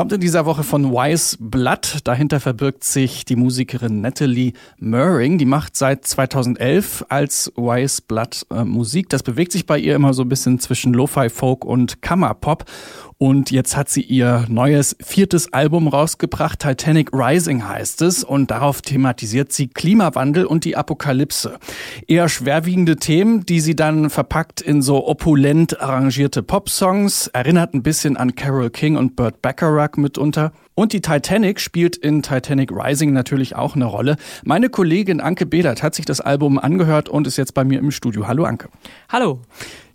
Kommt in dieser Woche von Wise Blood. Dahinter verbirgt sich die Musikerin Natalie Murring. Die macht seit 2011 als Wise Blood äh, Musik. Das bewegt sich bei ihr immer so ein bisschen zwischen Lo-Fi Folk und Kammerpop. Und jetzt hat sie ihr neues viertes Album rausgebracht. Titanic Rising heißt es. Und darauf thematisiert sie Klimawandel und die Apokalypse. Eher schwerwiegende Themen, die sie dann verpackt in so opulent arrangierte Popsongs. Erinnert ein bisschen an Carole King und Burt Bacharach mitunter. Und die Titanic spielt in Titanic Rising natürlich auch eine Rolle. Meine Kollegin Anke Bedert hat sich das Album angehört und ist jetzt bei mir im Studio. Hallo Anke. Hallo.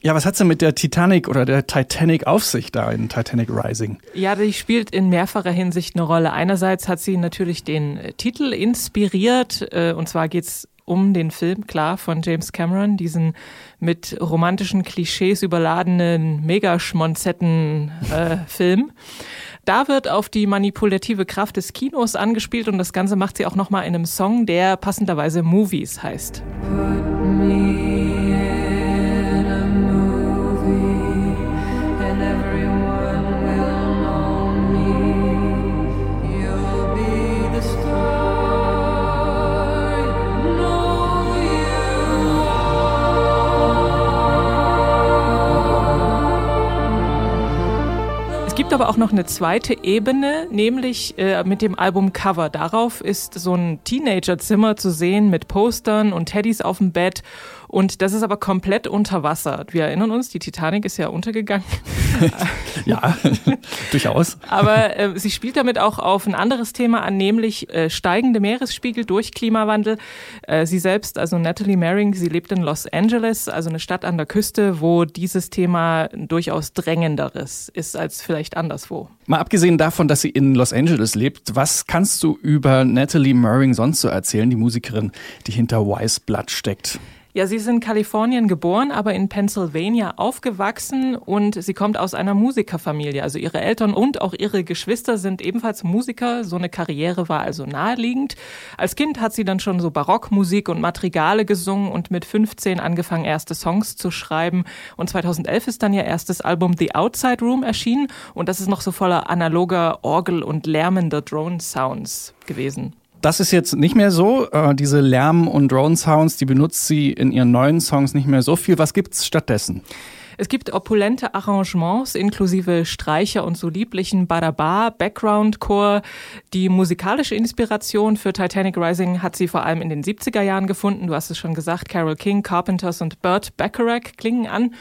Ja, was hat's denn mit der Titanic oder der Titanic auf sich da in Titanic Rising? Ja, die spielt in mehrfacher Hinsicht eine Rolle. Einerseits hat sie natürlich den äh, Titel inspiriert, äh, und zwar geht's um den Film, klar, von James Cameron, diesen mit romantischen Klischees überladenen Megaschmonzetten-Film. Äh, da wird auf die manipulative Kraft des Kinos angespielt und das Ganze macht sie auch nochmal in einem Song, der passenderweise Movies heißt. Es gibt aber auch noch eine zweite Ebene, nämlich äh, mit dem Album Cover. Darauf ist so ein Teenagerzimmer zu sehen mit Postern und Teddys auf dem Bett und das ist aber komplett unter Wasser. Wir erinnern uns, die Titanic ist ja untergegangen. ja, durchaus. Aber äh, sie spielt damit auch auf ein anderes Thema an, nämlich äh, steigende Meeresspiegel durch Klimawandel. Äh, sie selbst, also Natalie Maring, sie lebt in Los Angeles, also eine Stadt an der Küste, wo dieses Thema durchaus drängenderes ist als vielleicht anderswo. Mal abgesehen davon, dass sie in Los Angeles lebt, was kannst du über Natalie Maring sonst so erzählen, die Musikerin, die hinter Wise Blood steckt? Ja, sie ist in Kalifornien geboren, aber in Pennsylvania aufgewachsen und sie kommt aus einer Musikerfamilie. Also ihre Eltern und auch ihre Geschwister sind ebenfalls Musiker. So eine Karriere war also naheliegend. Als Kind hat sie dann schon so Barockmusik und Madrigale gesungen und mit 15 angefangen, erste Songs zu schreiben. Und 2011 ist dann ihr erstes Album The Outside Room erschienen und das ist noch so voller analoger Orgel und lärmender Drone-Sounds gewesen. Das ist jetzt nicht mehr so. Äh, diese Lärm- und Drone-Sounds, die benutzt sie in ihren neuen Songs nicht mehr so viel. Was gibt's stattdessen? Es gibt opulente Arrangements inklusive Streicher und so lieblichen Badaba Background Chor. Die musikalische Inspiration für Titanic Rising hat sie vor allem in den 70er Jahren gefunden. Du hast es schon gesagt, Carol King, Carpenters und Burt Bacharach klingen an.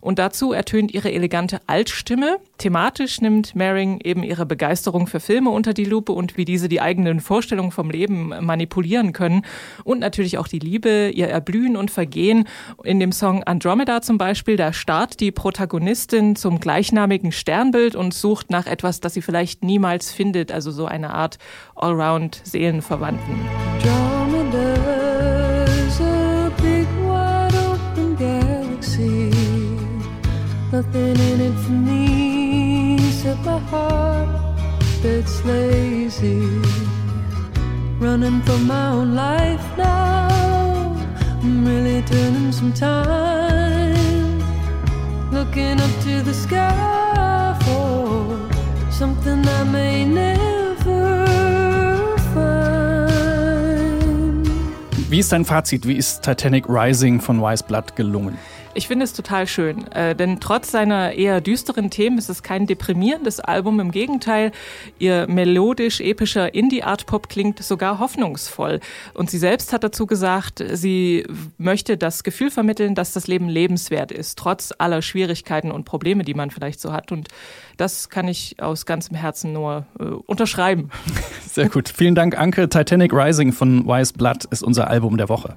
Und dazu ertönt ihre elegante Altstimme. Thematisch nimmt Maring eben ihre Begeisterung für Filme unter die Lupe und wie diese die eigenen Vorstellungen vom Leben manipulieren können. Und natürlich auch die Liebe, ihr Erblühen und Vergehen. In dem Song Andromeda zum Beispiel, da starrt die Protagonistin zum gleichnamigen Sternbild und sucht nach etwas, das sie vielleicht niemals findet. Also so eine Art Allround-Seelenverwandten. Running for my own life now. I'm really turning some time. Looking up to the sky for something I may never find. Wie ist dein Fazit? Wie ist Titanic Rising von Blood gelungen? Ich finde es total schön, äh, denn trotz seiner eher düsteren Themen ist es kein deprimierendes Album. Im Gegenteil, ihr melodisch-epischer Indie-Art-Pop klingt sogar hoffnungsvoll. Und sie selbst hat dazu gesagt, sie möchte das Gefühl vermitteln, dass das Leben lebenswert ist, trotz aller Schwierigkeiten und Probleme, die man vielleicht so hat. Und das kann ich aus ganzem Herzen nur äh, unterschreiben. Sehr gut. Vielen Dank, Anke. Titanic Rising von Wise Blood ist unser Album der Woche.